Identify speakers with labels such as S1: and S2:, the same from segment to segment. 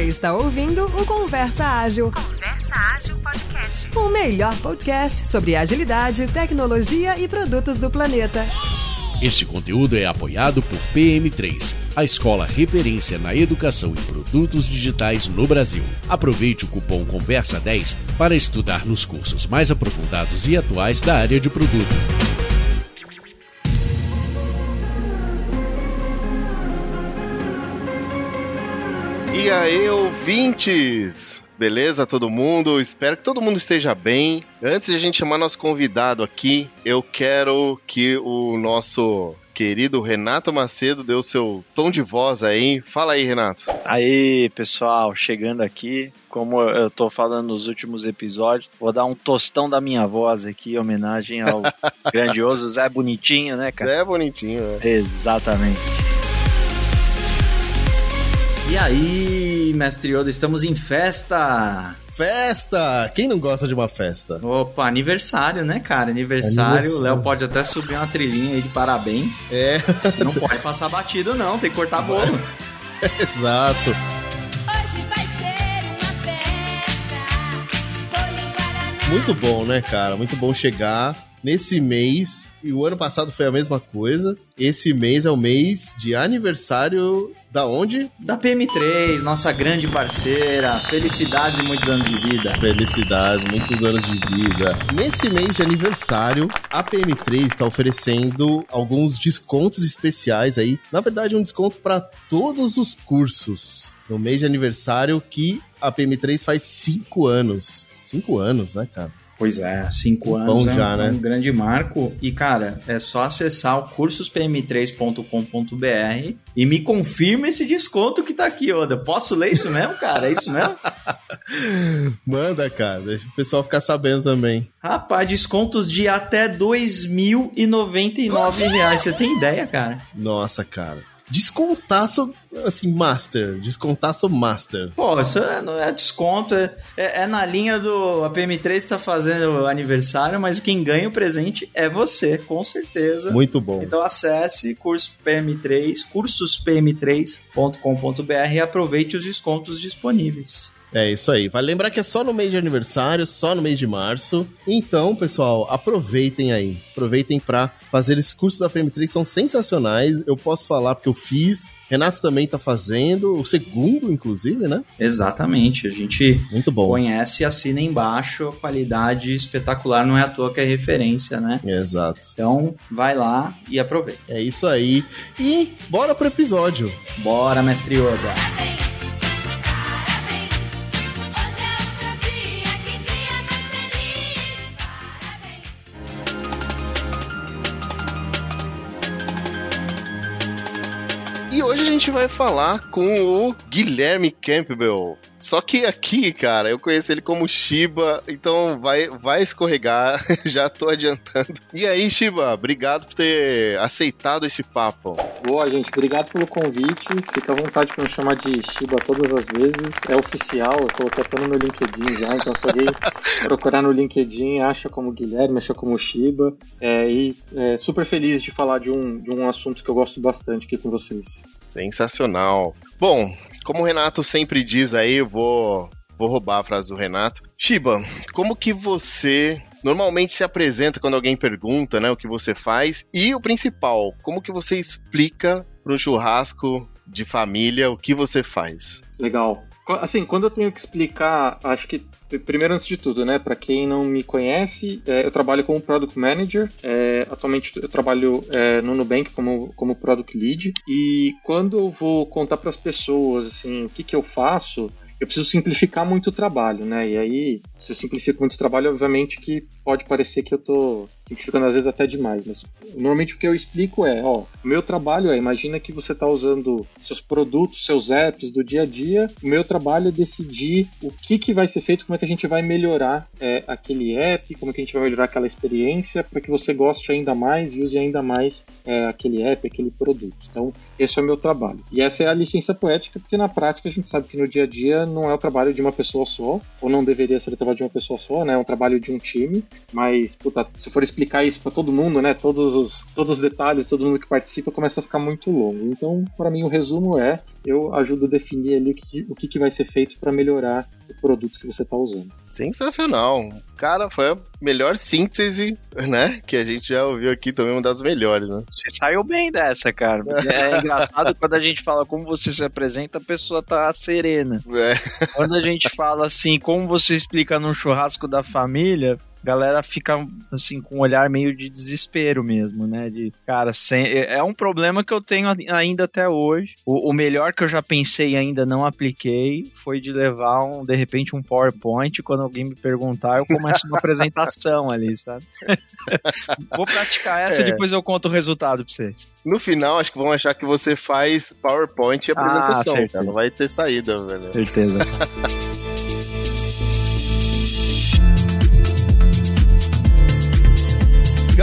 S1: Você está ouvindo o Conversa Ágil.
S2: Conversa Ágil Podcast.
S1: O melhor podcast sobre agilidade, tecnologia e produtos do planeta.
S3: Este conteúdo é apoiado por PM3, a escola referência na educação em produtos digitais no Brasil. Aproveite o cupom Conversa 10 para estudar nos cursos mais aprofundados e atuais da área de produto.
S4: E aí, ouvintes? Beleza, todo mundo? Espero que todo mundo esteja bem. Antes de a gente chamar nosso convidado aqui, eu quero que o nosso querido Renato Macedo dê o seu tom de voz aí. Fala aí, Renato.
S5: Aí, pessoal, chegando aqui. Como eu tô falando nos últimos episódios, vou dar um tostão da minha voz aqui, em homenagem ao grandioso Zé Bonitinho, né, cara?
S4: Zé Bonitinho, né?
S5: Exatamente. E aí, mestre Yoda, estamos em festa!
S6: Festa! Quem não gosta de uma festa?
S5: Opa, aniversário, né, cara? Aniversário.
S6: Aniversário.
S5: O Léo pode até subir uma trilhinha aí de parabéns.
S6: É,
S5: Não pode passar batido, não, tem que cortar bolo.
S6: exato.
S7: Hoje vai ser uma festa. Vou ligar a
S6: Muito bom, né, cara? Muito bom chegar nesse mês. E o ano passado foi a mesma coisa. Esse mês é o mês de aniversário da onde?
S5: Da PM3, nossa grande parceira. Felicidades e muitos anos de vida.
S6: Felicidades, muitos anos de vida. Nesse mês de aniversário, a PM3 está oferecendo alguns descontos especiais aí. Na verdade, um desconto para todos os cursos. No mês de aniversário que a PM3 faz cinco anos. Cinco anos, né, cara?
S5: Pois é, cinco
S6: Bom
S5: anos é,
S6: já,
S5: um,
S6: né?
S5: um grande marco. E, cara, é só acessar o cursospm3.com.br e me confirma esse desconto que tá aqui, Oda. Posso ler isso mesmo, cara? É isso mesmo?
S6: Manda, cara. Deixa o pessoal ficar sabendo também.
S5: Rapaz, descontos de até 2.099 reais. Você tem ideia, cara?
S6: Nossa, cara. Descontaço, assim, master. Descontaço master.
S5: Pô, isso é- não é desconto, é, é- é na linha do. A PM3 tá fazendo aniversário, mas quem ganha o presente é você, com certeza.
S6: Muito bom.
S5: Então acesse curso PM3, cursospm3.com.br e aproveite os descontos disponíveis.
S6: É isso aí. Vale lembrar que é só no mês de aniversário, só no mês de março. Então, pessoal, aproveitem aí. Aproveitem pra fazer esses cursos da PM3, são sensacionais. Eu posso falar porque eu fiz. Renato também tá fazendo, o segundo, inclusive, né?
S5: Exatamente, a gente
S6: Muito bom.
S5: conhece e assina embaixo, a qualidade espetacular, não é à toa que é referência, né?
S6: Exato.
S5: Então vai lá e aproveita.
S6: É isso aí. E bora pro episódio.
S5: Bora, mestre Yoda!
S4: Gente vai falar com o Guilherme Campbell. Só que aqui, cara, eu conheço ele como Shiba, então vai, vai escorregar, já tô adiantando. E aí, Shiba, obrigado por ter aceitado esse papo.
S8: Boa, gente. Obrigado pelo convite. Fica à vontade para me chamar de Shiba todas as vezes. É oficial, eu coloquei até no meu LinkedIn já. Então, se alguém procurar no LinkedIn, acha como Guilherme, acha como Shiba. É, e é, super feliz de falar de um, de um assunto que eu gosto bastante aqui com vocês.
S4: Sensacional. Bom, como o Renato sempre diz aí, eu vou, vou roubar a frase do Renato. Shiba, como que você normalmente se apresenta quando alguém pergunta, né, o que você faz? E o principal, como que você explica para um churrasco de família o que você faz?
S8: Legal. Assim, quando eu tenho que explicar, acho que primeiro antes de tudo, né, para quem não me conhece, é, eu trabalho como Product Manager. É, atualmente eu trabalho é, no Nubank como, como Product Lead. E quando eu vou contar para as pessoas assim, o que, que eu faço, eu preciso simplificar muito o trabalho, né? E aí, se eu simplifico muito o trabalho, obviamente que pode parecer que eu tô simplificando às vezes até demais, mas normalmente o que eu explico é, ó, o meu trabalho é, imagina que você está usando seus produtos, seus apps do dia a dia, o meu trabalho é decidir o que, que vai ser feito, como é que a gente vai melhorar é, aquele app, como é que a gente vai melhorar aquela experiência para que você goste ainda mais e use ainda mais é, aquele app, aquele produto. Então, esse é o meu trabalho. E essa é a licença poética, porque na prática a gente sabe que no dia a dia não é o trabalho de uma pessoa só, ou não deveria ser o trabalho de uma pessoa só, né? É um trabalho de um time, mas, puta, se for explicar explicar isso para todo mundo, né? Todos os, todos os detalhes, todo mundo que participa começa a ficar muito longo. Então, para mim, o resumo é: eu ajudo a definir ali o que, o que, que vai ser feito para melhorar o produto que você está usando.
S4: Sensacional. Cara, foi a melhor síntese, né? Que a gente já ouviu aqui também, uma das melhores, né?
S5: Você saiu bem dessa, cara. É engraçado quando a gente fala como você se apresenta, a pessoa tá serena.
S4: É.
S5: Quando a gente fala assim, como você explica num churrasco da família, galera fica assim com um olhar meio de desespero mesmo, né? De cara, sem, é um problema que eu tenho ainda até hoje. O, o, melhor que eu já pensei e ainda não apliquei foi de levar um, de repente um PowerPoint quando alguém me perguntar, eu começo uma apresentação ali, sabe? Vou praticar essa,
S4: É.
S5: depois eu conto o resultado pra vocês.
S4: No final, acho que vão achar que você faz PowerPoint e
S5: Ah,
S4: apresentação,
S5: certeza.
S4: cara. Não vai ter saída, velho.
S5: Certeza.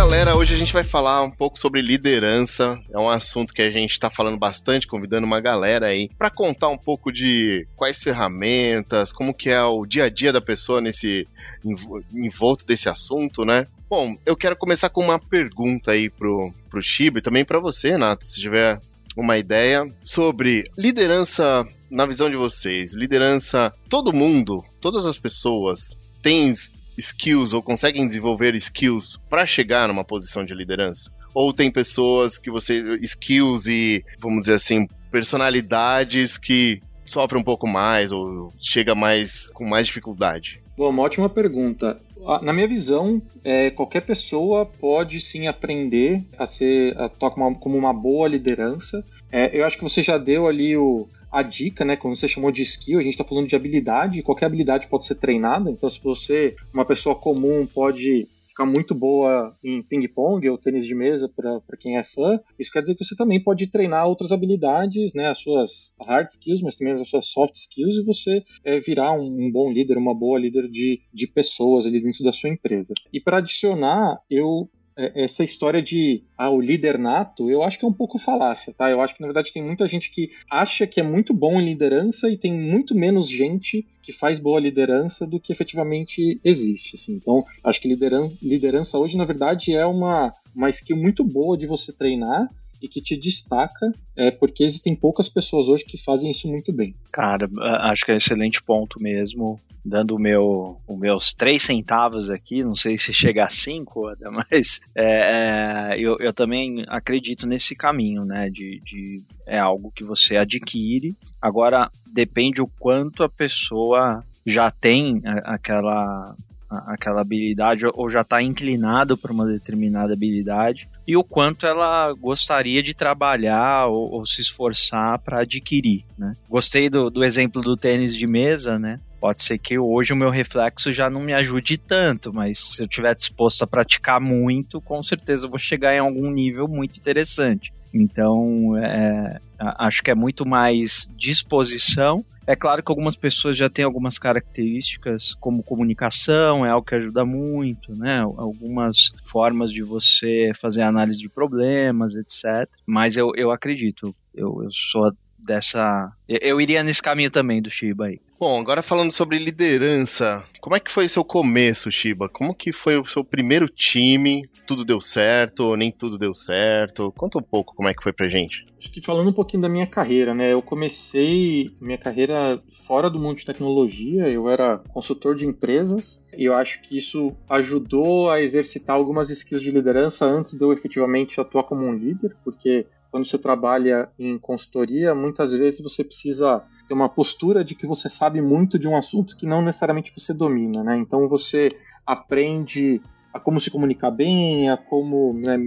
S4: Galera, hoje a gente vai falar um pouco sobre liderança. É um assunto que a gente está falando bastante, convidando uma galera aí para contar um pouco de quais ferramentas, como que é o dia a dia da pessoa nesse envo- envolto desse assunto, né? Bom, eu quero começar com uma pergunta aí pro, pro Chiba e também para você, Renato, se tiver uma ideia sobre liderança na visão de vocês. Liderança, todo mundo, todas as pessoas têm skills ou conseguem desenvolver skills para chegar numa posição de liderança? Ou tem pessoas que você skills e vamos dizer assim personalidades que sofrem um pouco mais ou chega mais com mais dificuldade?
S8: Bom, uma ótima pergunta. Na minha visão, é, qualquer pessoa pode sim aprender a ser a atuar como uma, como uma boa liderança. É, eu acho que você já deu ali o, a dica, né? Como você chamou de skill, a gente está falando de habilidade. Qualquer habilidade pode ser treinada. Então, se você, uma pessoa comum, pode ficar muito boa em ping-pong ou tênis de mesa para quem é fã, isso quer dizer que você também pode treinar outras habilidades, né? As suas hard skills, mas também as suas soft skills, e você é, virar um, um bom líder, uma boa líder de, de pessoas ali dentro da sua empresa. E para adicionar, eu essa história de ah, o líder nato, eu acho que é um pouco falácia, tá? Eu acho que na verdade tem muita gente que acha que é muito bom em liderança e tem muito menos gente que faz boa liderança do que efetivamente existe, assim. Então, acho que lideran liderança hoje na verdade é uma uma skill muito boa de você treinar e que te destaca, é, porque existem poucas pessoas hoje que fazem isso muito bem.
S5: Cara, acho que é um excelente ponto mesmo. Dando o meu, os meus três centavos aqui, não sei se chega a cinco, mas é, é, eu, eu também acredito nesse caminho, né? De, de é algo que você adquire. Agora depende o quanto a pessoa já tem aquela aquela habilidade ou já está inclinado para uma determinada habilidade e o quanto ela gostaria de trabalhar ou, ou se esforçar para adquirir, né? Gostei do, do exemplo do tênis de mesa, né? Pode ser que hoje o meu reflexo já não me ajude tanto, mas se eu estiver disposto a praticar muito, com certeza vou chegar em algum nível muito interessante. Então, é, acho que é muito mais disposição. É claro que algumas pessoas já têm algumas características, como comunicação, é algo que ajuda muito, né? Algumas formas de você fazer análise de problemas, etc. Mas eu, eu acredito, eu, eu sou dessa. Eu, eu iria nesse caminho também do Shiba aí.
S4: Bom, agora falando sobre liderança, como é que foi seu começo, Shiba? Como que foi o seu primeiro time? Tudo deu certo ou nem tudo deu certo? Conta um pouco como é que foi pra gente.
S8: Acho que falando um pouquinho da minha carreira, né? Eu comecei minha carreira fora do mundo de tecnologia, eu era consultor de empresas e eu acho que isso ajudou a exercitar algumas skills de liderança antes de eu efetivamente atuar como um líder, porque quando você trabalha em consultoria, muitas vezes você precisa ter uma postura de que você sabe muito de um assunto que não necessariamente você domina, né? Então você aprende a como se comunicar bem, a como, né,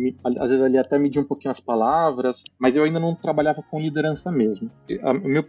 S8: às vezes ali até medir um pouquinho as palavras, mas eu ainda não trabalhava com liderança mesmo. A- Meu,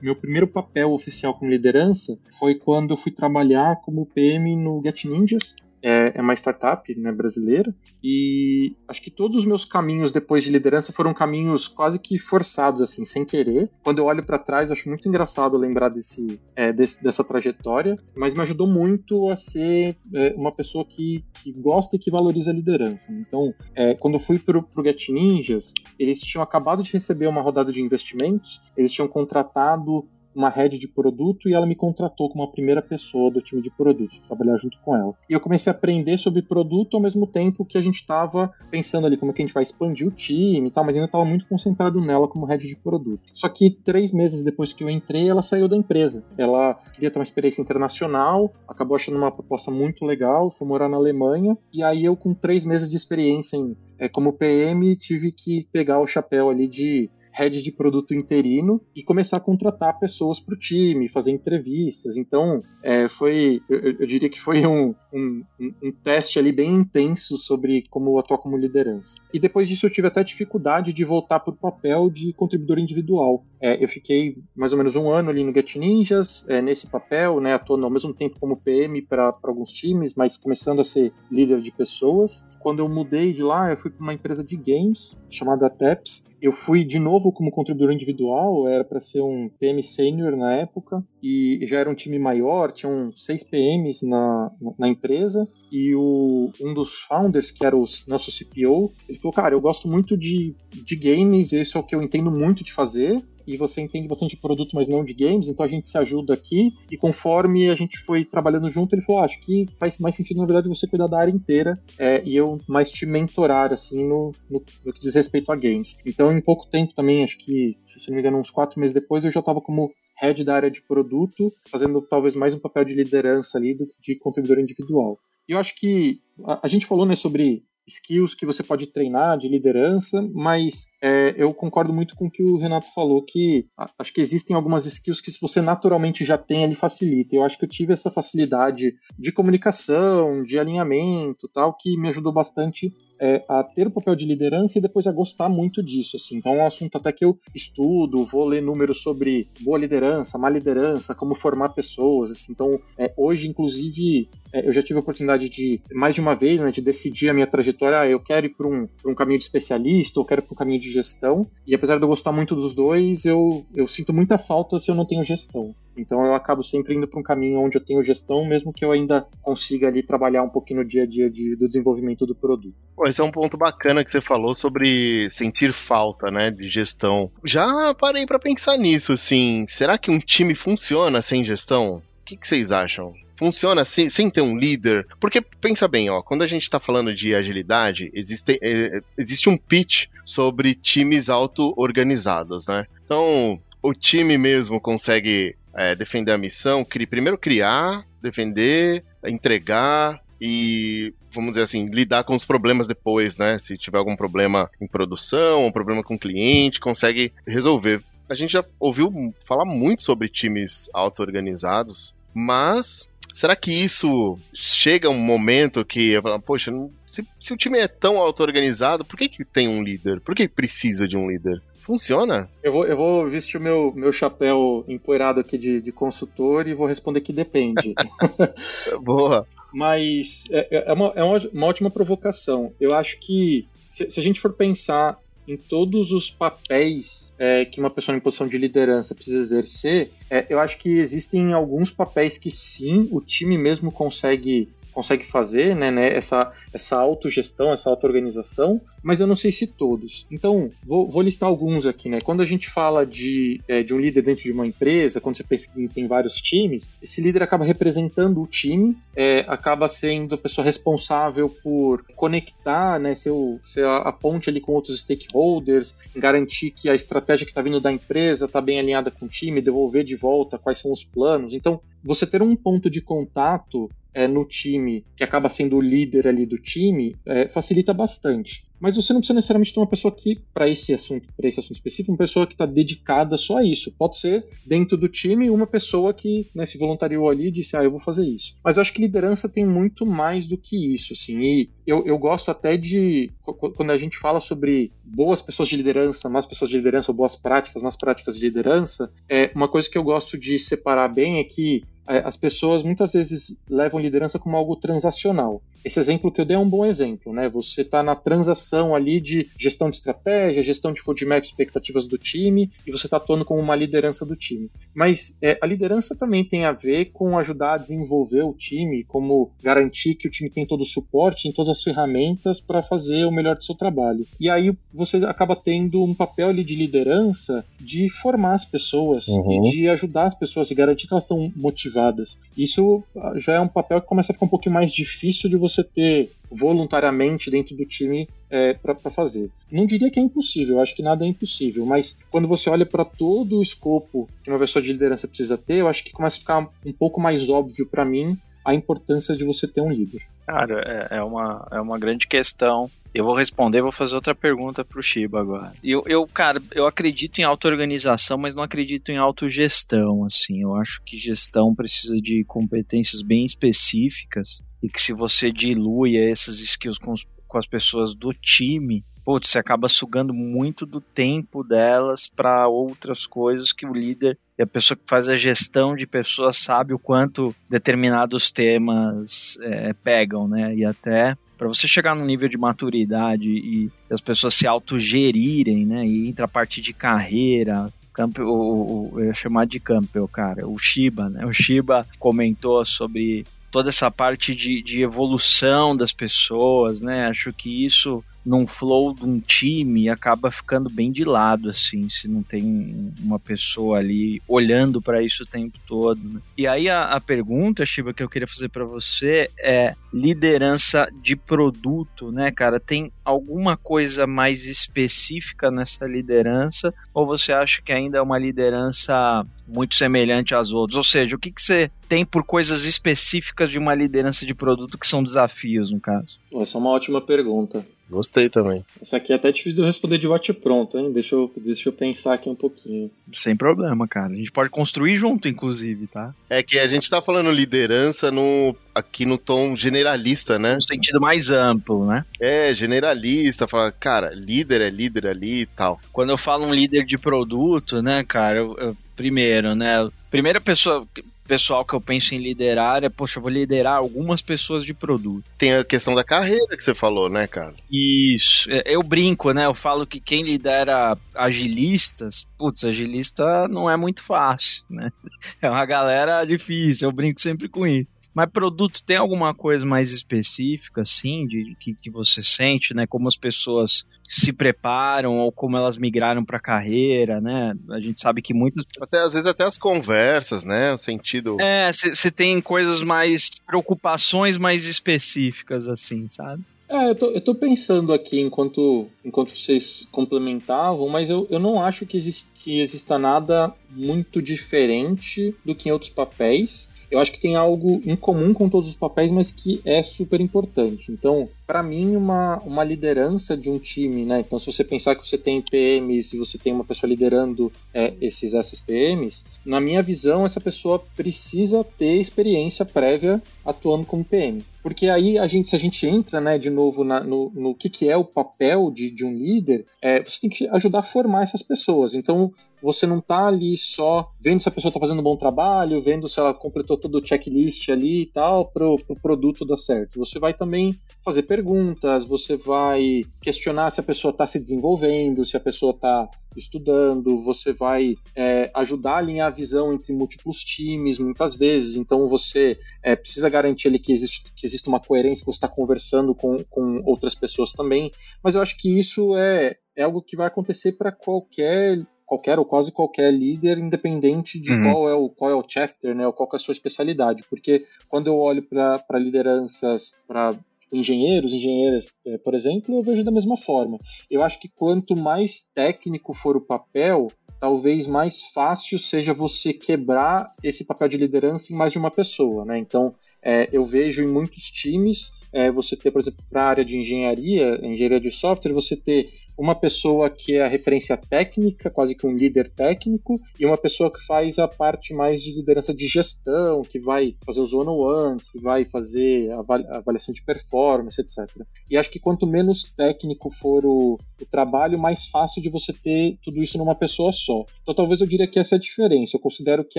S8: meu primeiro papel oficial com liderança foi quando eu fui trabalhar como PM no Get Ninjas, é, é uma startup né, brasileira, e acho que todos os meus caminhos depois de liderança foram caminhos quase que forçados, assim, sem querer. Quando eu olho para trás, acho muito engraçado lembrar desse, é, desse- dessa trajetória, mas me ajudou muito a ser é, uma pessoa que, que gosta e que valoriza a liderança. Então, é, quando eu fui pro, pro Get Ninjas, eles tinham acabado de receber uma rodada de investimentos, eles tinham contratado uma head de produto e ela me contratou como a primeira pessoa do time de produto, trabalhar junto com ela. E eu comecei a aprender sobre produto ao mesmo tempo que a gente estava pensando ali como é que a gente vai expandir o time e tal, mas ainda estava muito concentrado nela como head de produto. Só que três meses depois que eu entrei, ela saiu da empresa. Ela queria ter uma experiência internacional, acabou achando uma proposta muito legal, foi morar na Alemanha, e aí eu, com três meses de experiência em, é, como PM, tive que pegar o chapéu ali de head de produto interino e começar a contratar pessoas para o time, fazer entrevistas. Então, é, foi, eu, eu, diria que foi um, um, um, teste ali bem intenso sobre como atuar como liderança. E depois disso eu tive até dificuldade de voltar para o papel de contribuidor individual. É, eu fiquei mais ou menos um ano ali no Get Ninjas, é, nesse papel, né, atuando ao mesmo tempo como PM para alguns times, mas começando a ser líder de pessoas. Quando eu mudei de lá, eu fui para uma empresa de games chamada Taps, eu fui de novo como contribuidor individual, era para ser um PM sênior na época, e já era um time maior, tinham seis PMs na, na empresa, e o, um dos founders, que era o nosso CPO, ele falou, cara, eu gosto muito de, de games, esse é o que eu entendo muito de fazer, e você entende bastante de produto, mas não de games, então a gente se ajuda aqui. E conforme a gente foi trabalhando junto, ele falou: ah, acho que faz mais sentido, na verdade, você cuidar da área inteira é, e eu mais te mentorar, assim, no, no, no, que diz respeito a games. Então, em pouco tempo também, acho que, se não me engano, uns quatro meses depois, eu já estava como head da área de produto, fazendo talvez mais um papel de liderança ali do que de contribuidor individual. E eu acho que a, a gente falou né, sobre skills que você pode treinar de liderança, mas é, eu concordo muito com o que o Renato falou, que acho que existem algumas skills que se você naturalmente já tem, ele facilita. Eu acho que eu tive essa facilidade de comunicação, de alinhamento, tal, que me ajudou bastante é, a ter o papel de liderança e depois a gostar muito disso. Assim. Então é um assunto até que eu estudo, vou ler números sobre boa liderança, má liderança, como formar pessoas. Assim. Então é, hoje, inclusive, é, eu já tive a oportunidade de, mais de uma vez, né, de decidir a minha trajetória. Ah, eu quero ir para um, um caminho de especialista ou quero ir para um caminho de gestão. E apesar de eu gostar muito dos dois, eu, eu sinto muita falta se eu não tenho gestão. Então eu acabo sempre indo para um caminho onde eu tenho gestão, mesmo que eu ainda consiga ali trabalhar um pouquinho no dia a dia de, do desenvolvimento do produto.
S4: Pô, esse é um ponto bacana que você falou sobre sentir falta, né, de gestão. Já parei para pensar nisso, assim, será que um time funciona sem gestão? O que, que vocês acham? funciona sem, sem, ter um líder. Porque, pensa bem, ó, quando a gente está falando de agilidade, existe, é, existe um pitch sobre times auto-organizados, né? Então, o time mesmo consegue é, defender a missão, cri, primeiro criar, defender, entregar e vamos dizer assim, lidar com os problemas depois, né? Se tiver algum problema em produção, um problema com o cliente, consegue resolver. A gente já ouviu falar muito sobre times auto-organizados, mas será que isso chega um momento que, poxa, se, se o time é tão auto-organizado, por que, que tem um líder? Por que precisa de um líder? Funciona?
S8: Eu vou, eu vou vestir o meu, meu chapéu empoeirado aqui de, de consultor e vou responder que depende.
S4: Boa.
S8: Mas é, é, uma, é uma, uma ótima provocação. Eu acho que se, se a gente for pensar em todos os papéis é, que uma pessoa em posição de liderança precisa exercer, é, eu acho que existem alguns papéis que sim, o time mesmo consegue consegue fazer, né, né, essa, essa autogestão, essa auto-organização, mas eu não sei se todos. Então, vou, vou listar alguns aqui, né? Quando a gente fala de, é, de um líder dentro de uma empresa, quando você pensa que tem vários times, esse líder acaba representando o time, é, acaba sendo a pessoa responsável por conectar, né, ser, o, ser a ponte ali com outros stakeholders, garantir que a estratégia que está vindo da empresa está bem alinhada com o time, devolver de volta quais são os planos. Então, você ter um ponto de contato é, no time, que acaba sendo o líder ali do time, é, facilita bastante. Mas você não precisa necessariamente ter uma pessoa que, para esse assunto, para esse assunto específico, uma pessoa que está dedicada só a isso. Pode ser dentro do time uma pessoa que né, se voluntariou ali e disse, ah, eu vou fazer isso. Mas eu acho que liderança tem muito mais do que isso, assim. E eu, eu gosto até de quando a gente fala sobre boas pessoas de liderança, más pessoas de liderança, ou boas práticas, más práticas de liderança, é uma coisa que eu gosto de separar bem é que é, as pessoas muitas vezes levam liderança como algo transacional. Esse exemplo que eu dei é um bom exemplo, né? Você está na transação ali de gestão de estratégia, gestão de roadmap, expectativas do time, e você está atuando como uma liderança do time. Mas é, a liderança também tem a ver com ajudar a desenvolver o time, como garantir que o time tem todo o suporte, tem todas as ferramentas para fazer o melhor do seu trabalho. E aí você acaba tendo um papel ali de liderança de formar as pessoas
S6: Uhum.
S8: e de ajudar as pessoas e garantir que elas estão motivadas. Isso ah, já é um papel que começa a ficar um pouquinho mais difícil de você ter voluntariamente dentro do time é, para fazer. Não diria que é impossível, acho que nada é impossível, mas quando você olha para todo o escopo que uma pessoa de liderança precisa ter, eu acho que começa a ficar um pouco mais óbvio para mim a importância de você ter um líder.
S5: Cara, é, é uma, é uma grande questão. Eu vou responder, vou fazer outra pergunta pro Shiba agora. Eu, eu cara, eu acredito em auto-organização, mas não acredito em autogestão, assim. Eu acho que gestão precisa de competências bem específicas e que se você dilui essas skills com, os- com as pessoas do time, putz, você acaba sugando muito do tempo delas para outras coisas que o líder e a pessoa que faz a gestão de pessoas sabe o quanto determinados temas é, pegam, né? E até para você chegar num nível de maturidade e as pessoas se autogerirem, né? E entra a parte de carreira, Campbell, o, o, eu ia chamar de Campbell, cara, o Shiba, né? O Shiba comentou sobre toda essa parte de, de evolução das pessoas, né? Acho que isso num flow de um time acaba ficando bem de lado, assim, se não tem uma pessoa ali olhando para isso o tempo todo. Né? E aí a, a pergunta, Shiba, que eu queria fazer para você é liderança de produto, né, cara? Tem alguma coisa mais específica nessa liderança ou você acha que ainda é uma liderança muito semelhante às outras? Ou seja, o que, que você tem por coisas específicas de uma liderança de produto que são desafios, no caso?
S8: Essa é uma ótima pergunta.
S6: Gostei também.
S8: Essa aqui é até difícil de eu responder de bate pronto, hein? Deixa eu, deixa eu pensar aqui um pouquinho.
S5: Sem problema, cara. A gente pode construir junto, inclusive, tá?
S4: É que a gente tá falando liderança no, aqui no tom generalista, né?
S5: No sentido mais amplo, né?
S4: É, generalista, fala, cara, líder é líder ali e tal.
S5: Quando eu falo um líder de produto, né, cara, eu, eu- primeiro, né, primeira pessoa, pessoal que eu penso em liderar é, poxa, eu vou liderar algumas pessoas de produto.
S4: Tem a questão da carreira que você falou, né, cara?
S5: Isso. É, Eu brinco, né? Eu falo que quem lidera agilistas, putz, agilista não é muito fácil, né? É uma galera difícil, eu brinco sempre com isso. Mas produto tem alguma coisa mais específica, assim, de que, que você sente, né? Como as pessoas se preparam ou como elas migraram para carreira, né? A gente sabe que muitos
S4: Até, às vezes até as conversas, né? O sentido.
S5: é, você tem coisas mais preocupações mais específicas, assim, sabe?
S8: É, eu tô, eu tô pensando aqui enquanto, enquanto vocês complementavam, mas eu, eu não acho que, existe, que exista nada muito diferente do que em outros papéis. Eu acho que tem algo em comum com todos os papéis, mas que é super importante. Então, para mim, uma, uma liderança de um time, né? Então, se você pensar que você tem PMs, se você tem uma pessoa liderando é, esses essas PMs, na minha visão, essa pessoa precisa ter experiência prévia atuando como PM. Porque aí a gente, se a gente entra, né, de novo na- no, no que, que é o papel de, de um líder, é, você tem que ajudar a formar essas pessoas. Então, você não tá ali só vendo se a pessoa tá fazendo um bom trabalho, vendo se ela completou todo o checklist ali e tal, pro, pro produto dar certo. Você vai também fazer perguntas, você vai questionar se a pessoa está se desenvolvendo, se a pessoa está estudando, você vai é, ajudar a alinhar a visão entre múltiplos times, muitas vezes. Então você é, precisa garantir ali que existe, que existe uma coerência, que você está conversando com, com outras pessoas também. Mas eu acho que isso é, é algo que vai acontecer para qualquer qualquer ou quase qualquer líder, independente de
S5: Uhum.
S8: qual é o qual é o chapter, né, ou qual é a sua especialidade, porque quando eu olho para lideranças, para engenheiros, engenheiras, eh, por exemplo, eu vejo da mesma forma. Eu acho que quanto mais técnico for o papel, talvez mais fácil seja você quebrar esse papel de liderança em mais de uma pessoa, né? Então, eh, eu vejo em muitos times eh, você ter, por exemplo, para a área de engenharia, engenharia de software, você ter uma pessoa que é a referência técnica, quase que um líder técnico, e uma pessoa que faz a parte mais de liderança de gestão, que vai fazer os one-on-ones, que vai fazer a avali- a avaliação de performance, etc. E acho que quanto menos técnico for o, o trabalho, mais fácil de você ter tudo isso numa pessoa só. Então talvez eu diria que essa é a diferença. Eu considero que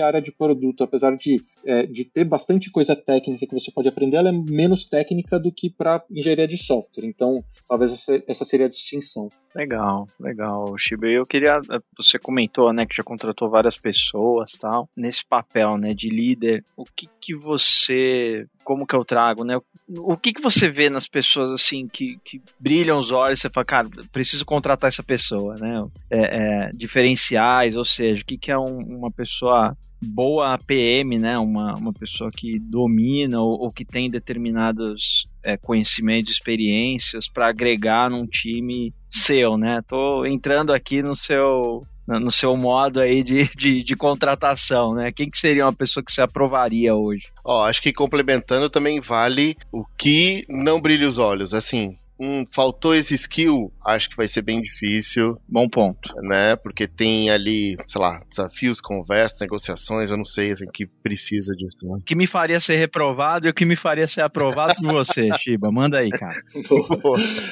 S8: a área de produto, apesar de, é, de ter bastante coisa técnica que você pode aprender, ela é menos técnica do que para engenharia de software. Então talvez essa seria a distinção.
S5: Legal, legal. Shiba, eu queria. Você comentou, né, que já contratou várias pessoas tal. Nesse papel, né, de líder, o que que você. Como que eu trago, né? O que que você vê nas pessoas, assim, que, que brilham os olhos você fala, cara, preciso contratar essa pessoa, né? É, é, diferenciais, ou seja, o que que é um- uma pessoa boa PM, né? Uma, uma pessoa que domina ou, ou que tem determinados é, conhecimentos, experiências para agregar num time seu, né? Tô entrando aqui no seu no seu modo aí de, de, de contratação, né? Quem que seria uma pessoa que você aprovaria hoje?
S4: Ó, acho que complementando também vale o que não brilha os olhos. Assim, hum, faltou esse skill, acho que vai ser bem difícil,
S5: Bom ponto.
S4: né? Porque tem ali, sei lá, desafios, conversas, negociações, eu não sei, assim, que precisa disso. Né?
S5: O que me faria ser reprovado e o que me faria ser aprovado por você, Shiba. Manda aí, cara.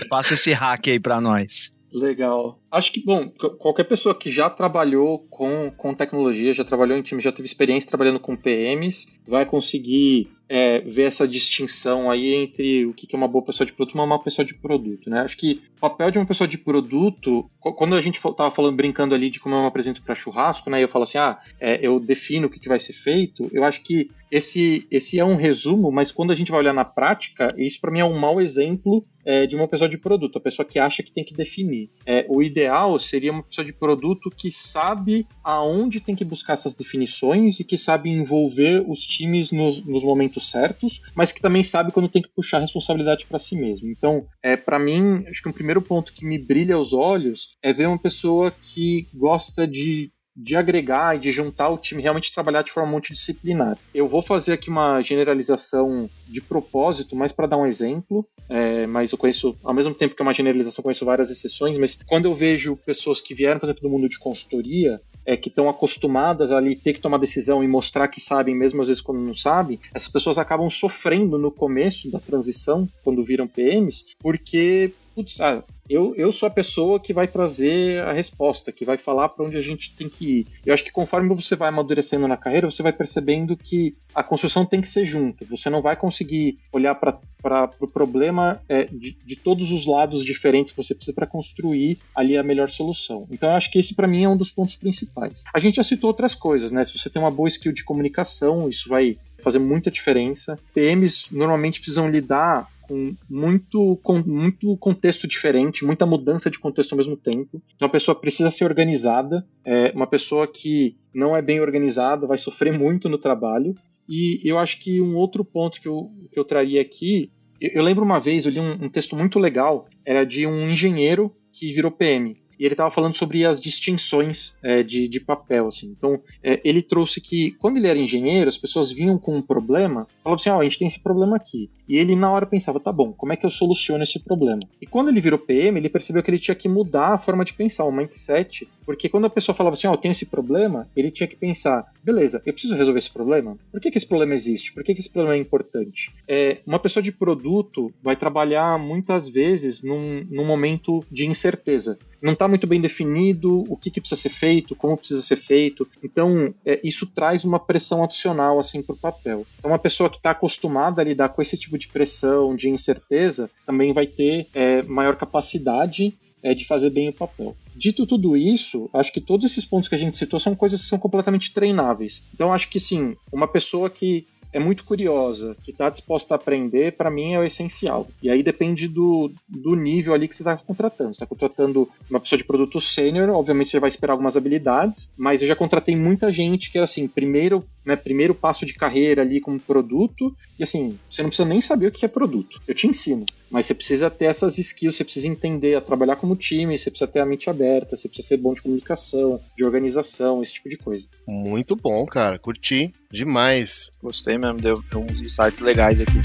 S5: Passa esse hack aí pra nós.
S8: Legal. Acho que, bom, qu- qualquer pessoa que já trabalhou com, com tecnologia, já trabalhou em time, já teve experiência trabalhando com PMs, vai conseguir é, ver essa distinção aí entre o que é uma boa pessoa de produto e uma má pessoa de produto, né? Acho que o papel de uma pessoa de produto, qu- quando a gente tava falando, brincando ali de como eu me apresento para churrasco, né? Eu falo assim, ah, é, eu defino o que, que vai ser feito. Eu acho que esse, esse é um resumo, mas quando a gente vai olhar na prática, isso para mim é um mau exemplo é, de uma pessoa de produto, a pessoa que acha que tem que definir. É, o ideal seria uma pessoa de produto que sabe aonde tem que buscar essas definições e que sabe envolver os times nos, nos momentos certos, mas que também sabe quando tem que puxar a responsabilidade para si mesmo. Então, é, para mim, acho que um primeiro ponto que me brilha aos olhos é ver uma pessoa que gosta de de agregar e de juntar o time, realmente trabalhar de forma multidisciplinar. Eu vou fazer aqui uma generalização de propósito, mais para dar um exemplo, é, mas eu conheço, ao mesmo tempo que é uma generalização, conheço várias exceções, mas quando eu vejo pessoas que vieram, por exemplo, do mundo de consultoria, é, que estão acostumadas ali ter que tomar decisão e mostrar que sabem, mesmo às vezes quando não sabem, essas pessoas acabam sofrendo no começo da transição, quando viram PMs, porque, putz, ah, eu, eu sou a pessoa que vai trazer a resposta, que vai falar para onde a gente tem que ir. Eu acho que conforme você vai amadurecendo na carreira, você vai percebendo que a construção tem que ser junto. Você não vai conseguir olhar para o pro problema é, de, de todos os lados diferentes que você precisa para construir ali a melhor solução. Então eu acho que esse para mim é um dos pontos principais. A gente já citou outras coisas, né? Se você tem uma boa skill de comunicação, isso vai fazer muita diferença. PMs normalmente precisam lidar com muito, com muito contexto diferente, muita mudança de contexto ao mesmo tempo. Então a pessoa precisa ser organizada. É, uma pessoa que não é bem organizada vai sofrer muito no trabalho. E eu acho que um outro ponto que eu, que eu traria aqui, eu, eu lembro uma vez, eu li um, um texto muito legal, era de um engenheiro que virou PM e ele estava falando sobre as distinções é, de, de papel, assim. Então, é, ele trouxe que quando ele era engenheiro, as pessoas vinham com um problema, falavam assim, ó, a gente tem esse problema aqui. E ele na hora pensava, tá bom, como é que eu soluciono esse problema? E quando ele virou PM, ele percebeu que ele tinha que mudar a forma de pensar, o mindset, porque quando a pessoa falava assim, ó, eu tenho esse problema, ele tinha que pensar, beleza, eu preciso resolver esse problema? Por que, que esse problema existe? Por que, que esse problema é importante? É, uma pessoa de produto vai trabalhar muitas vezes num, num momento de incerteza não está muito bem definido o que, que, precisa ser feito, como precisa ser feito. Então, é, isso traz uma pressão adicional assim para o papel. Então, uma pessoa que está acostumada a lidar com esse tipo de pressão, de incerteza, também vai ter é, maior capacidade é, de fazer bem o papel. Dito tudo isso, acho que todos esses pontos que a gente citou são coisas que são completamente treináveis. Então, acho que sim, uma pessoa que é muito curiosa, que está disposta a aprender, para mim é o essencial. E aí depende do, do nível ali que você está contratando. Você está contratando uma pessoa de produto sênior, obviamente você vai esperar algumas habilidades, mas eu já contratei muita gente que era assim, primeiro, né, primeiro passo de carreira ali como produto, e assim, você não precisa nem saber o que é produto. Eu te ensino, mas você precisa ter essas skills, você precisa entender a trabalhar como time, você precisa ter a mente aberta, você precisa ser bom de comunicação, de organização, esse tipo de coisa.
S4: Muito bom, cara. Curti demais.
S5: Gostei mesmo, deu, uns insights legais aqui.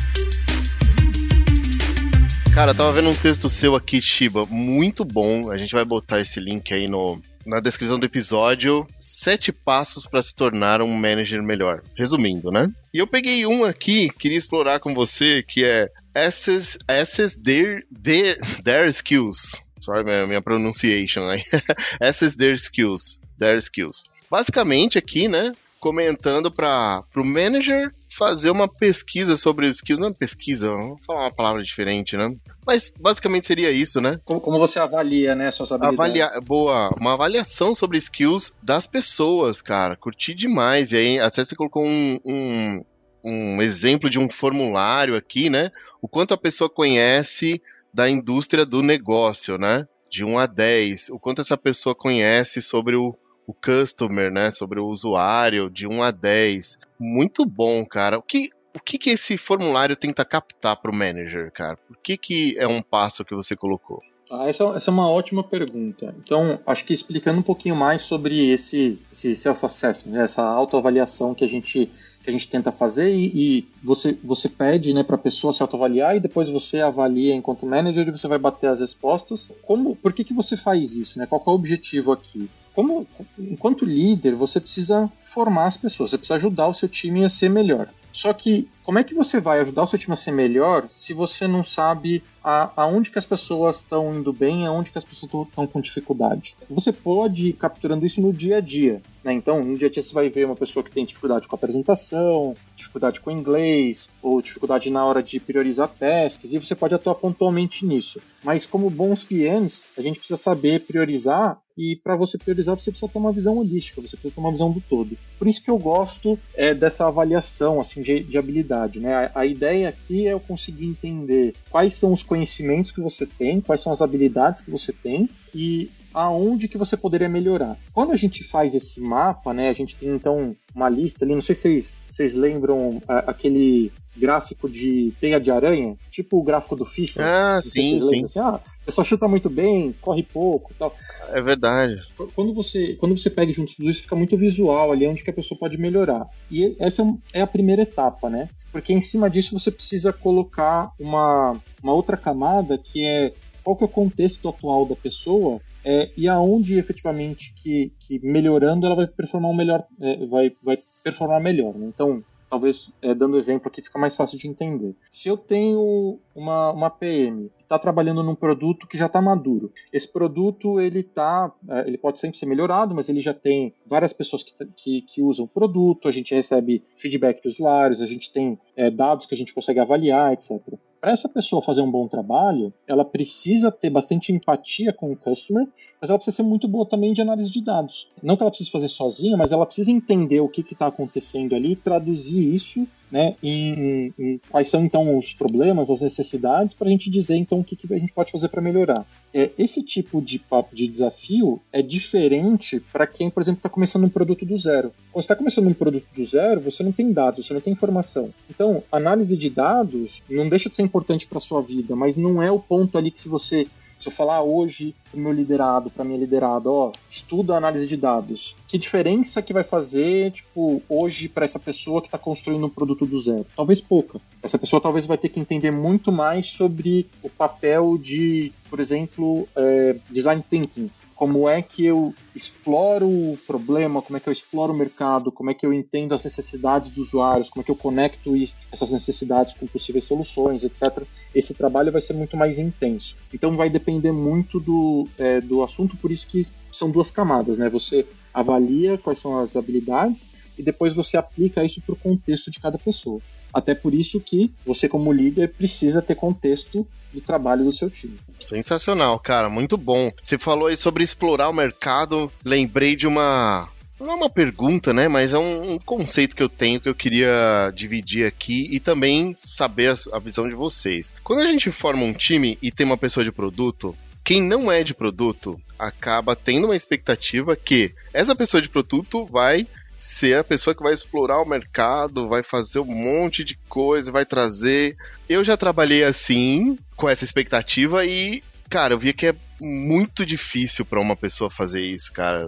S4: Cara, eu tava vendo um texto seu aqui, Shiba, muito bom. A gente vai botar esse link aí no, na descrição do episódio. Sete passos para se tornar um manager melhor. Resumindo, né? E eu peguei um aqui, queria explorar com você, que é Access, access their, their, their skills. Sorry, minha, minha pronunciation aí. access their skills. Their skills. Basicamente aqui, né? Comentando para o manager fazer uma pesquisa sobre os skills. Não é pesquisa, vou falar uma palavra diferente, né? Mas basicamente seria isso, né?
S8: Como, como você avalia, né, suas habilidades?
S4: Avaliar, boa, uma avaliação sobre skills das pessoas, cara. Curti demais. E aí, até você colocou um, um, um exemplo de um formulário aqui, né? O quanto a pessoa conhece da indústria do negócio, né? De 1 a 10. O quanto essa pessoa conhece sobre o, o customer, né? Sobre o usuário, de 1 a 10. Muito bom, cara. O que, o que, que esse formulário tenta captar para o manager, cara? Por que, que é um passo que você colocou?
S8: Ah, essa, essa é uma ótima pergunta. Então, acho que explicando um pouquinho mais sobre esse, esse self-assessment, né, essa autoavaliação que a gente que a gente tenta fazer e, e você, você pede né, para a pessoa se autoavaliar e depois você avalia enquanto manager e você vai bater as respostas. Como, por que, que você faz isso? Né? Qual é o objetivo aqui? Como, enquanto líder, você precisa formar as pessoas, você precisa ajudar o seu time a ser melhor. Só que como é que você vai ajudar o seu time a ser melhor se você não sabe a, aonde que as pessoas estão indo bem aonde que as pessoas estão com dificuldade? Você pode ir capturando isso no dia a dia. Né? Então, no dia a dia você vai ver uma pessoa que tem dificuldade com a apresentação, dificuldade com inglês, ou dificuldade na hora de priorizar tasks, e você pode atuar pontualmente nisso. Mas como bons PMs, a gente precisa saber priorizar e para você priorizar você precisa ter uma visão holística, você precisa ter uma visão do todo. Por isso que eu gosto é, dessa avaliação assim de, de habilidade, né? A, a, ideia aqui é eu conseguir entender quais são os conhecimentos que você tem, quais são as habilidades que você tem e aonde que você poderia melhorar. Quando a gente faz esse mapa, né, a gente tem então uma lista ali, não sei se vocês, vocês lembram a, aquele gráfico de teia de aranha, tipo o gráfico do FIFA.
S4: Ah, sim, sim.
S8: Assim, ah, a pessoa chuta muito bem, corre pouco tal.
S4: É verdade.
S8: Quando você, quando você pega junto tudo isso, fica muito visual ali onde que a pessoa pode melhorar. E essa é a primeira etapa, né? Porque em cima disso você precisa colocar uma, uma outra camada que é qual que é o contexto atual da pessoa é, e aonde efetivamente que, que melhorando ela vai performar um melhor, é, vai, vai performar melhor. Né? Então, talvez é, dando exemplo aqui fica mais fácil de entender. Se eu tenho uma, uma PM que está trabalhando num produto que já está maduro, esse produto ele tá, é, ele pode sempre ser melhorado, mas ele já tem várias pessoas que, que, que usam o produto, a gente recebe feedback de usuários, a gente tem é, dados que a gente consegue avaliar, etc para essa pessoa fazer um bom trabalho, ela precisa ter bastante empatia com o customer, mas ela precisa ser muito boa também de análise de dados. Não que ela precise fazer sozinha, mas ela precisa entender o que está acontecendo ali, traduzir isso né, em, em, quais são então os problemas, as necessidades, para a gente dizer então o que, que a gente pode fazer para melhorar. É, esse tipo de, de desafio é diferente para quem, por exemplo, está começando um produto do zero. Quando está começando um produto do zero, você não tem dados, você não tem informação. Então, análise de dados não deixa de ser importante para sua vida, mas não é o ponto ali que se você se eu falar hoje pro meu liderado, pra minha liderada, ó, estuda análise de dados, que diferença que vai fazer, tipo, hoje para essa pessoa que está construindo um produto do zero? Talvez pouca. Essa pessoa talvez vai ter que entender muito mais sobre o papel de, por exemplo, é, design thinking, como é que eu exploro o problema, como é que eu exploro o mercado, como é que eu entendo as necessidades dos usuários, como é que eu conecto essas necessidades com possíveis soluções, etc. Esse trabalho vai ser muito mais intenso. Então vai depender muito do, é, do assunto, por isso que são duas camadas, né? Você avalia quais são as habilidades e depois você aplica isso para o contexto de cada pessoa. Até por isso que você, como líder, precisa ter contexto do trabalho do seu time.
S4: Sensacional, cara, muito bom. Você falou aí sobre explorar o mercado, lembrei de uma. Não é uma pergunta, né? Mas é um, conceito que eu tenho que eu queria dividir aqui e também saber a visão de vocês. Quando a gente forma um time e tem uma pessoa de produto, quem não é de produto acaba tendo uma expectativa que essa pessoa de produto vai ser a pessoa que vai explorar o mercado, vai fazer um monte de coisa, vai trazer. Eu já trabalhei assim, com essa expectativa, e cara, eu via que é muito difícil pra uma pessoa fazer isso, cara.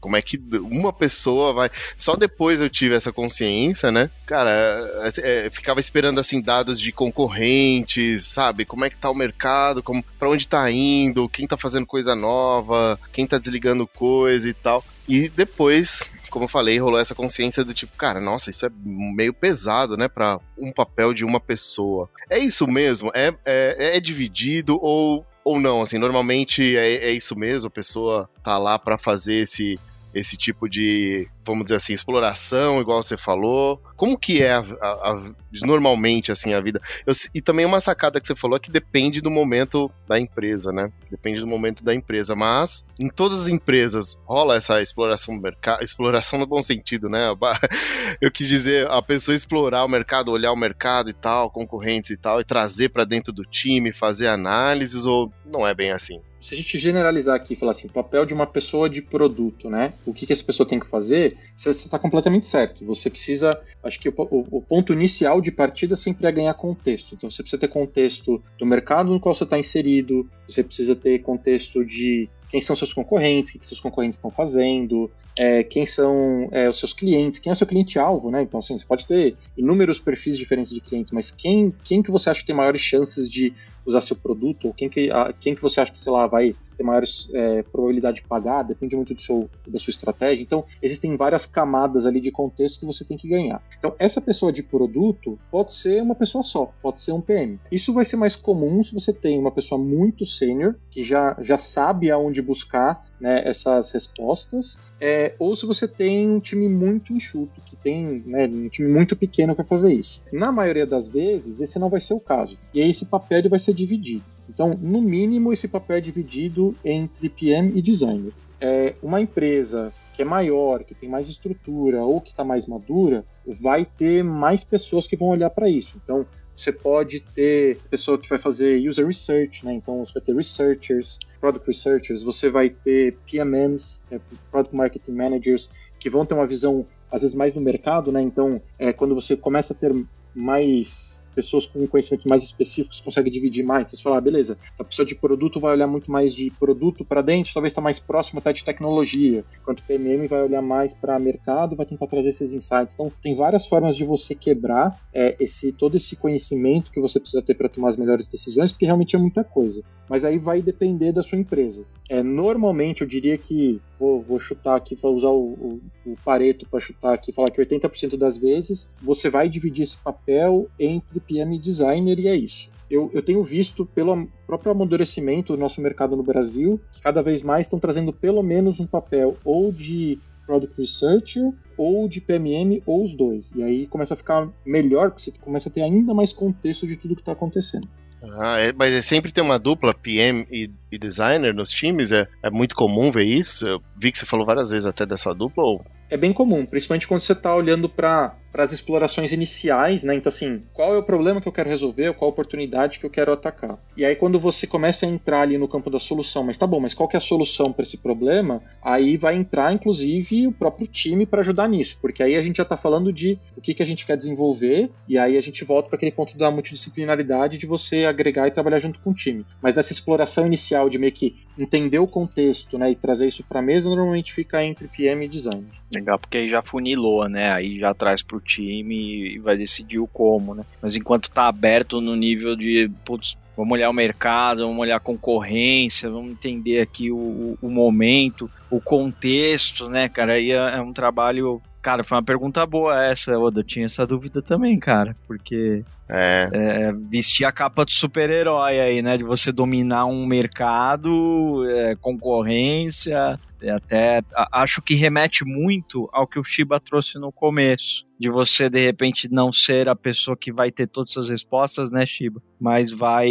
S4: Como é que uma pessoa vai. Só depois eu tive essa consciência, né? Cara, é, é, ficava esperando assim dados de concorrentes, sabe? Como é que tá o mercado, como para onde tá indo, quem tá fazendo coisa nova, quem tá desligando coisa e tal. E depois como eu falei, rolou essa consciência do tipo, cara, nossa, isso é meio pesado, né, para um papel de uma pessoa. É isso mesmo? É, é, é dividido ou, ou não? Assim, normalmente é, é isso mesmo, a pessoa tá lá para fazer esse esse tipo de, vamos dizer assim, exploração, igual você falou? Como que é a, a, a, normalmente assim a vida? Eu, e também uma sacada que você falou é que depende do momento da empresa, né? Depende do momento da empresa, mas em todas as empresas rola essa exploração do mercado, exploração no bom sentido, né? Eu quis dizer a pessoa explorar o mercado, olhar o mercado e tal, concorrentes e tal, e trazer para dentro do time, fazer análises ou não é bem assim?
S8: Se a gente generalizar aqui e falar assim, papel de uma pessoa de produto, né? O que, que essa pessoa tem que fazer, você está completamente certo. Você precisa, acho que o, o, o, ponto inicial de partida sempre é ganhar contexto. Então você precisa ter contexto do mercado no qual você está inserido, você precisa ter contexto de quem são seus concorrentes, o que, que seus concorrentes estão fazendo, é, quem são é, os seus clientes, quem é o seu cliente-alvo, né? Então, assim, você pode ter inúmeros perfis diferentes de clientes, mas quem, quem que você acha que tem maiores chances de usar seu produto, ou quem que, a, quem que você acha que, sei lá, vai ter maiores é, probabilidade de pagar, depende muito do seu, da sua estratégia. Então, existem várias camadas ali de contexto que você tem que ganhar. Então, essa pessoa de produto pode ser uma pessoa só, pode ser um PM. Isso vai ser mais comum se você tem uma pessoa muito sênior, que já, já sabe aonde buscar né, essas respostas, é, ou se você tem um time muito enxuto, que tem né, um time muito pequeno para fazer isso. Na maioria das vezes, esse não vai ser o caso. E aí esse papel vai ser dividido. Então, no mínimo, esse papel é dividido entre PM e designer. É, uma empresa que é maior, que tem mais estrutura ou que está mais madura, vai ter mais pessoas que vão olhar para isso. Então, você pode ter pessoa que vai fazer user research, né? Então, você vai ter researchers, product researchers, você vai ter PMMs, né? product marketing managers, que vão ter uma visão às vezes mais do mercado, né? Então, é, quando você começa a ter mais pessoas com conhecimentos mais específicos conseguem dividir mais. Então, você fala, ah, beleza, a pessoa de produto vai olhar muito mais de produto para dentro, talvez está mais próximo até de tecnologia, enquanto o PMM vai olhar mais para mercado, vai tentar trazer esses insights. Então, tem várias formas de você quebrar é, esse todo esse conhecimento que você precisa ter para tomar as melhores decisões, porque realmente é muita coisa. Mas aí vai depender da sua empresa. É, normalmente, eu diria que, vou, vou chutar aqui, vou usar o, o, o Pareto para chutar aqui, falar que 80% das vezes você vai dividir esse papel entre PM designer e é isso. Eu, eu, tenho visto pelo próprio amadurecimento do nosso mercado no Brasil, cada vez mais estão trazendo pelo menos um papel ou de Product Researcher ou de PMM ou os dois. E aí começa a ficar melhor, porque você começa a ter ainda mais contexto de tudo que está acontecendo.
S4: Ah, é, mas é sempre tem uma dupla PM e, e designer nos times? É, é, muito comum ver isso? Eu vi que você falou várias vezes até dessa dupla. Ou...
S8: É bem comum, principalmente quando você está olhando para as explorações iniciais, né? Então, assim, qual é o problema que eu quero resolver, qual a oportunidade que eu quero atacar. E aí, quando você começa a entrar ali no campo da solução, mas tá bom, mas qual que é a solução para esse problema? Aí vai entrar, inclusive, o próprio time para ajudar nisso, porque aí a gente já está falando de o que, que a gente quer desenvolver, e aí a gente volta para aquele ponto da multidisciplinaridade de você agregar e trabalhar junto com o time. Mas nessa exploração inicial de meio que entender o contexto, né, e trazer isso para a mesa, normalmente fica entre PM e design.
S5: Legal, porque aí já funilou, né? Aí já traz pro time e vai decidir o como, né? Mas enquanto tá aberto no nível de, putz, vamos olhar o mercado, vamos olhar a concorrência, vamos entender aqui o, o momento, o contexto, né, cara? Aí é, é um trabalho Cara, foi uma pergunta boa essa, Oda. Eu tinha essa dúvida também, cara. Porque é. É, vestir a capa do super-herói aí, né? De você dominar um mercado, é, concorrência. É, até acho que remete muito ao que o Shiba trouxe no começo. De você, de repente, não ser a pessoa que vai ter todas as respostas, né, Shiba? Mas vai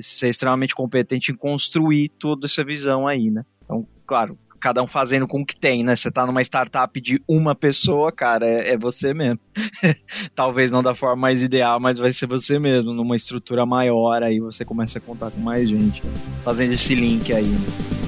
S5: ser extremamente competente em construir toda essa visão aí, né? Então, claro, cada um fazendo com o que tem, né? Você tá numa startup de uma pessoa, cara, é, é você mesmo. Talvez não da forma mais ideal, mas vai ser você mesmo. Numa estrutura maior, aí você começa a contar com mais gente. Fazendo esse link aí. Né?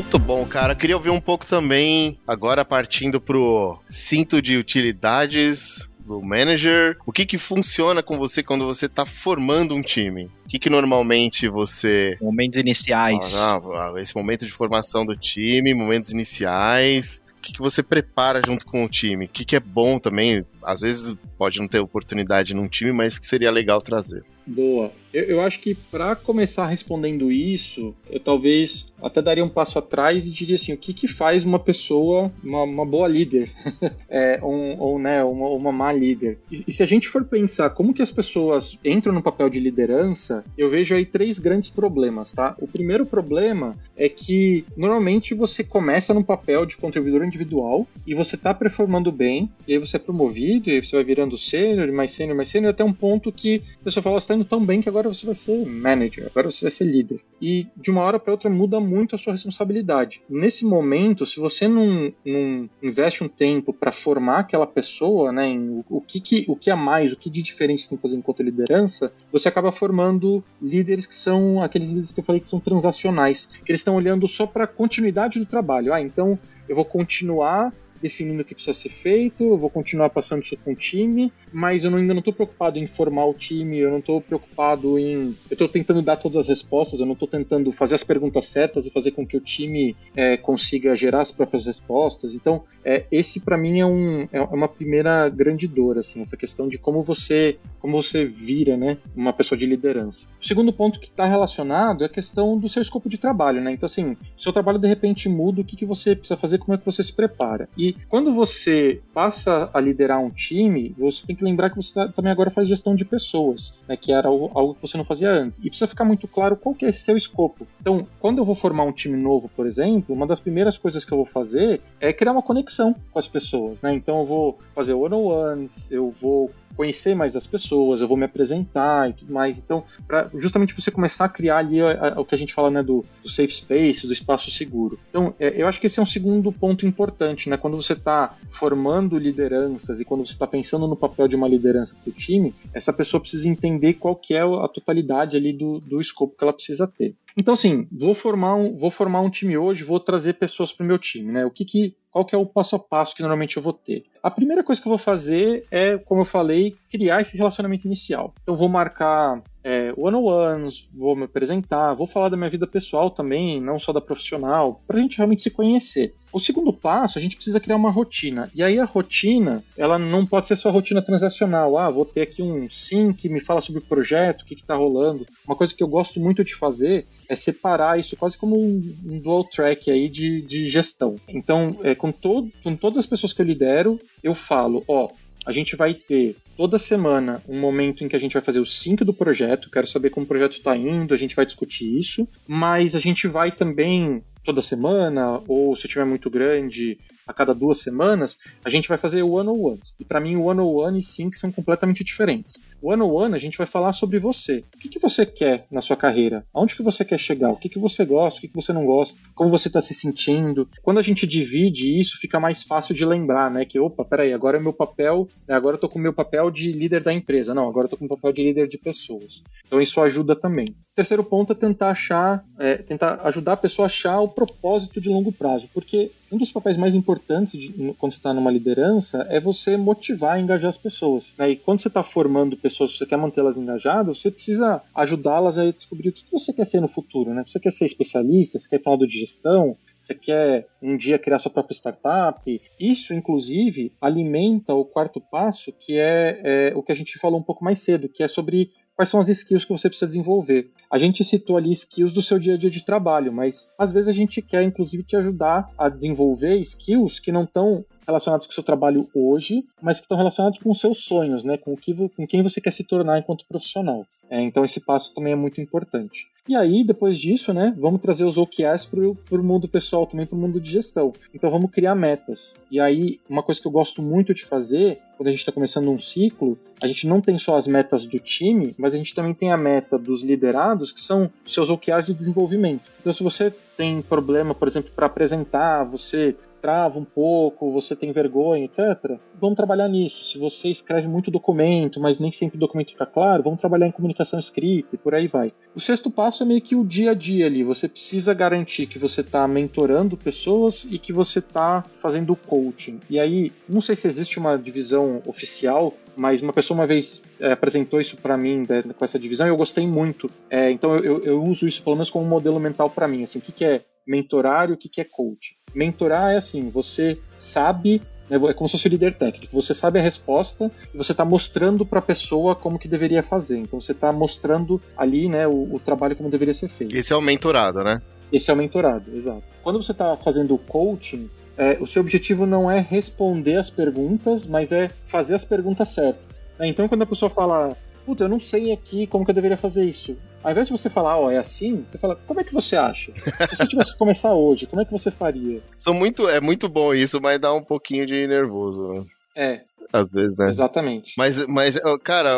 S4: Muito bom, cara. Queria ouvir um pouco também, agora partindo pro cinto de utilidades do manager. O que que funciona com você quando você tá formando um time? O que que normalmente você
S5: Momentos iniciais.
S4: Ah, ah, esse momento de formação do time, momentos iniciais. O que, que você prepara junto com o time? O que, que é bom também? Às vezes pode não ter oportunidade num time, mas que seria legal trazer.
S8: Boa. Eu, eu acho que para começar respondendo isso, eu talvez até daria um passo atrás e diria assim: o que, que faz uma pessoa uma, uma boa líder? é, um, ou né, uma, uma má líder? E, e se a gente for pensar como que as pessoas entram no papel de liderança, eu vejo aí três grandes problemas, tá? O primeiro problema é que normalmente você começa num papel de contribuidor individual e você tá performando bem, e aí você é promovido, e você vai virando sênior, mais sênior, mais sênior, até um ponto que a pessoa fala, você tá indo tão bem que agora você vai ser manager, agora você vai ser líder. E de uma hora para outra muda muito a sua responsabilidade. Nesse momento, se você não, não investe um tempo para formar aquela pessoa, né, em o, que, que, o que é mais, o que de diferente tem que fazer enquanto liderança, você acaba formando líderes que são aqueles líderes que eu falei que são transacionais, que eles estão olhando só para a continuidade do trabalho. Ah, então eu vou continuar definindo o que precisa ser feito, vou continuar passando isso com o time, mas eu não- ainda não estou preocupado em formar o time, eu não estou preocupado em. Eu estou tentando dar todas as respostas, eu não estou tentando fazer as perguntas certas e fazer com que o time é, consiga gerar as próprias respostas. Então, é, esse para mim é, um, é uma primeira grande dor, assim, essa questão de como você como você vira, né, uma pessoa de liderança. O segundo ponto que está relacionado é a questão do seu escopo de trabalho, né? Então, assim, seu trabalho de repente muda, o que, que você precisa fazer, como é que você se prepara. E quando você passa a liderar um time, você tem que lembrar que você também agora faz gestão de pessoas, né, que era algo que você não fazia antes. E precisa ficar muito claro qual que é seu escopo. Então, quando eu vou formar um time novo, por exemplo, uma das primeiras coisas que eu vou fazer é criar uma conexão com as pessoas, né? Então eu vou fazer one-on-ones, eu vou conhecer mais as pessoas, eu vou me apresentar e tudo mais. Então, para justamente você começar a criar ali a- a- o que a gente fala, né, do, do safe space, do espaço seguro. Então, é, eu acho que esse é um segundo ponto importante, né? Quando você está formando lideranças e quando você está pensando no papel de uma liderança para o time, essa pessoa precisa entender qual que é a totalidade ali do, do escopo que ela precisa ter. Então, assim, vou formar um, vou formar um time hoje, vou trazer pessoas para o meu time, né? O que que, qual que é o passo a passo que normalmente eu vou ter? A primeira coisa que eu vou fazer é, como eu falei, criar esse relacionamento inicial. Então, vou marcar é, one-on-ones, vou me apresentar, vou falar da minha vida pessoal também, não só da profissional, para a gente realmente se conhecer. O segundo passo, a gente precisa criar uma rotina. E aí a rotina, ela não pode ser só rotina transacional. Ah, vou ter aqui um sim que me fala sobre o projeto, o que está rolando. Uma coisa que eu gosto muito de fazer é separar isso quase como um, dual track aí de, de gestão. Então, é, com, todo, com todas as pessoas que eu lidero, eu falo, ó, a gente vai ter toda semana um momento em que a gente vai fazer o sync do projeto, quero saber como o projeto está indo, a gente vai discutir isso, mas a gente vai também toda semana, ou se tiver muito grande, a cada duas semanas, a gente vai fazer one-on-ones. E para mim, o one-on-one e sync são completamente diferentes. O one-on-one, a gente vai falar sobre você. O que, que você quer na sua carreira? Aonde que você quer chegar? O que, que você gosta? O que, que você não gosta? Como você está se sentindo? Quando a gente divide isso, fica mais fácil de lembrar, né? Que, opa, peraí, agora é meu papel, né, agora eu tô com o meu papel de líder da empresa. Não, agora eu tô com o papel de líder de pessoas. Então isso ajuda também. O terceiro ponto é tentar achar, é, tentar ajudar a pessoa a achar o propósito de longo prazo, porque um dos papéis mais importantes de- quando você está numa liderança é você motivar e engajar as pessoas. né? E quando você está formando pessoas, você quer mantê-las engajadas, você precisa ajudá-las a descobrir o que você quer ser no futuro. Né? Você quer ser especialista, você quer ir para de gestão, você quer um dia criar sua própria startup. Isso, inclusive, alimenta o quarto passo, que é, é o que a gente falou um pouco mais cedo, que é sobre quais são as skills que você precisa desenvolver. A gente citou ali skills do seu dia a dia de trabalho, mas às vezes a gente quer, inclusive, te ajudar a desenvolver skills que não estão relacionados com o seu trabalho hoje, mas que estão relacionados com os seus sonhos, né? Com, o que, com quem você quer se tornar enquanto profissional. É, então esse passo também é muito importante. E aí, depois disso, né, vamos trazer os OKRs para o mundo pessoal, também para o mundo de gestão. Então vamos criar metas. E aí, uma coisa que eu gosto muito de fazer, quando a gente está começando um ciclo, a gente não tem só as metas do time, mas a gente também tem a meta dos liderados, que são seus OKRs de desenvolvimento. Então, se você tem problema, por exemplo, para apresentar, você trava um pouco, você tem vergonha, etc. Vamos trabalhar nisso. Se você escreve muito documento, mas nem sempre o documento fica claro, vamos trabalhar em comunicação escrita e por aí vai. O sexto passo é meio que o dia a dia ali. Você precisa garantir que você está mentorando pessoas e que você está fazendo coaching. E aí, não sei se existe uma divisão oficial, mas uma pessoa uma vez é, apresentou isso para mim né, com essa divisão e eu gostei muito. É, então eu, eu, uso isso pelo menos como um modelo mental para mim. Assim, o que, que é mentorar e o que, que é coach? Mentorar é assim, você sabe né, é como se fosse o líder técnico. Você sabe a resposta e você está mostrando para a pessoa como que deveria fazer. Então você está mostrando ali, né, o, o, trabalho como deveria ser feito.
S4: Esse é o mentorado, né?
S8: Esse é o mentorado, exato. Quando você está fazendo o coaching, é, o seu objetivo não é responder as perguntas, mas é fazer as perguntas certas. Né, então quando a pessoa fala, puta, eu não sei aqui como que eu deveria fazer isso. Ao invés de você falar, ó, oh, é assim, você fala, como é que você acha? Se você tivesse que começar hoje, como é que você faria?
S4: São muito, é muito bom isso, mas dá um pouquinho de nervoso.
S8: É.
S4: Às vezes, né?
S8: Exatamente.
S4: Mas, mas cara,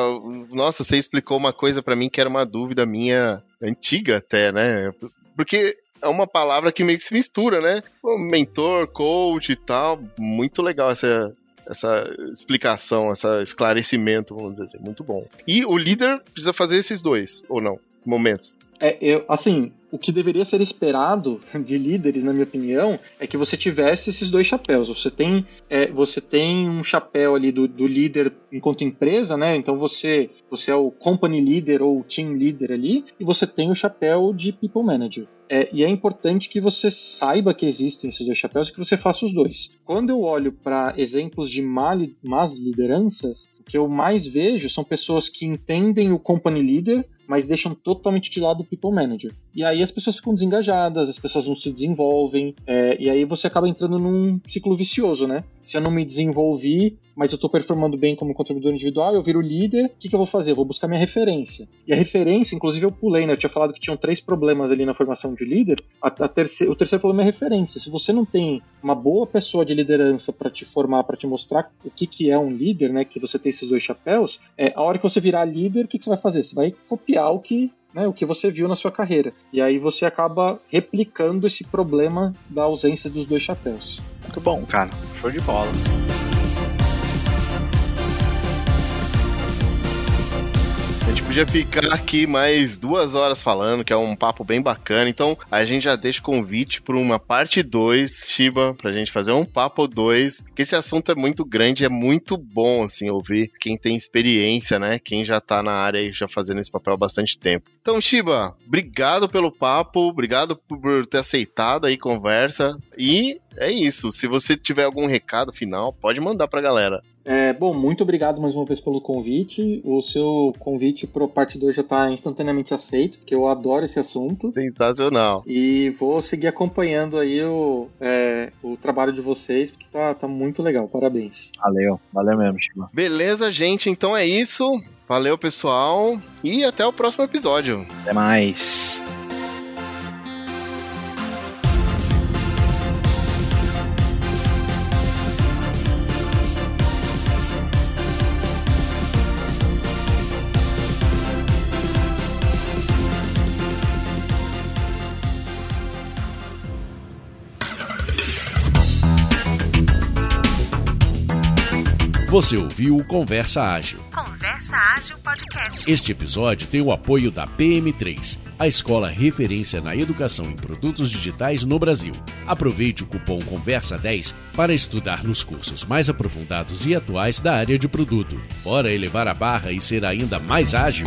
S4: nossa, você explicou uma coisa para mim que era uma dúvida minha antiga até, né? Porque é uma palavra que meio que se mistura, né? Mentor, coach e tal. Muito legal essa, essa explicação, esse esclarecimento, vamos dizer assim. Muito bom. E o líder precisa fazer esses dois, ou não? Momentos.
S8: É, eu, assim, o que deveria ser esperado de líderes, na minha opinião, é que você tivesse esses dois chapéus. Você tem, é, você tem um chapéu ali do, do, líder enquanto empresa, né? Então você, você é o company leader ou team leader ali, e você tem o chapéu de people manager. É, e é importante que você saiba que existem esses dois chapéus e que você faça os dois. Quando eu olho para exemplos de más lideranças, o que eu mais vejo são pessoas que entendem o company leader, mas deixam totalmente de lado o people manager. E aí as pessoas ficam desengajadas, as pessoas não se desenvolvem, é, e aí você acaba entrando num ciclo vicioso, né? Se eu não me desenvolvi, mas eu estou performando bem como contribuidor individual, eu viro líder, o que, que eu vou fazer? Eu vou buscar minha referência. E a referência, inclusive eu pulei, né? Eu tinha falado que tinham três problemas ali na formação de líder. A, a terce... O terceiro problema é referência. Se você não tem uma boa pessoa de liderança para te formar, para te mostrar o que, que é um líder, né? Que você tem esses dois chapéus, é, a hora que você virar líder, o que, que você vai fazer? Você vai copiar o que né, o que você viu na sua carreira. E aí você acaba replicando esse problema da ausência dos dois chapéus.
S5: Muito bom, cara. Show de bola.
S4: Gente podia ficar aqui mais duas horas falando, que é um papo bem bacana. Então, a gente já deixa o convite para uma parte 2, Shiba, pra gente fazer um papo 2. Porque esse assunto é muito grande, é muito bom, assim, ouvir quem tem experiência, né? Quem já tá na área e já fazendo esse papel há bastante tempo. Então, Shiba, obrigado pelo papo, obrigado por ter aceitado aí conversa. E é isso. Se você tiver algum recado final, pode mandar pra galera.
S8: É, bom, muito obrigado mais uma vez pelo convite. O seu convite pro parte 2 já está instantaneamente aceito, porque eu adoro esse assunto.
S4: Sensacional.
S8: E vou seguir acompanhando aí o, é, o trabalho de vocês, porque tá, tá muito legal. Parabéns.
S5: Valeu, valeu mesmo, Chico.
S4: Beleza, gente, então é isso. Valeu, pessoal, e até o próximo episódio.
S5: Até mais.
S3: Você ouviu o Conversa Ágil.
S2: Conversa Ágil Podcast.
S3: Este episódio tem o apoio da PM3, a escola referência na educação em produtos digitais no Brasil. Aproveite o cupom Conversa 10 para estudar nos cursos mais aprofundados e atuais da área de produto. Bora elevar a barra e ser ainda mais ágil?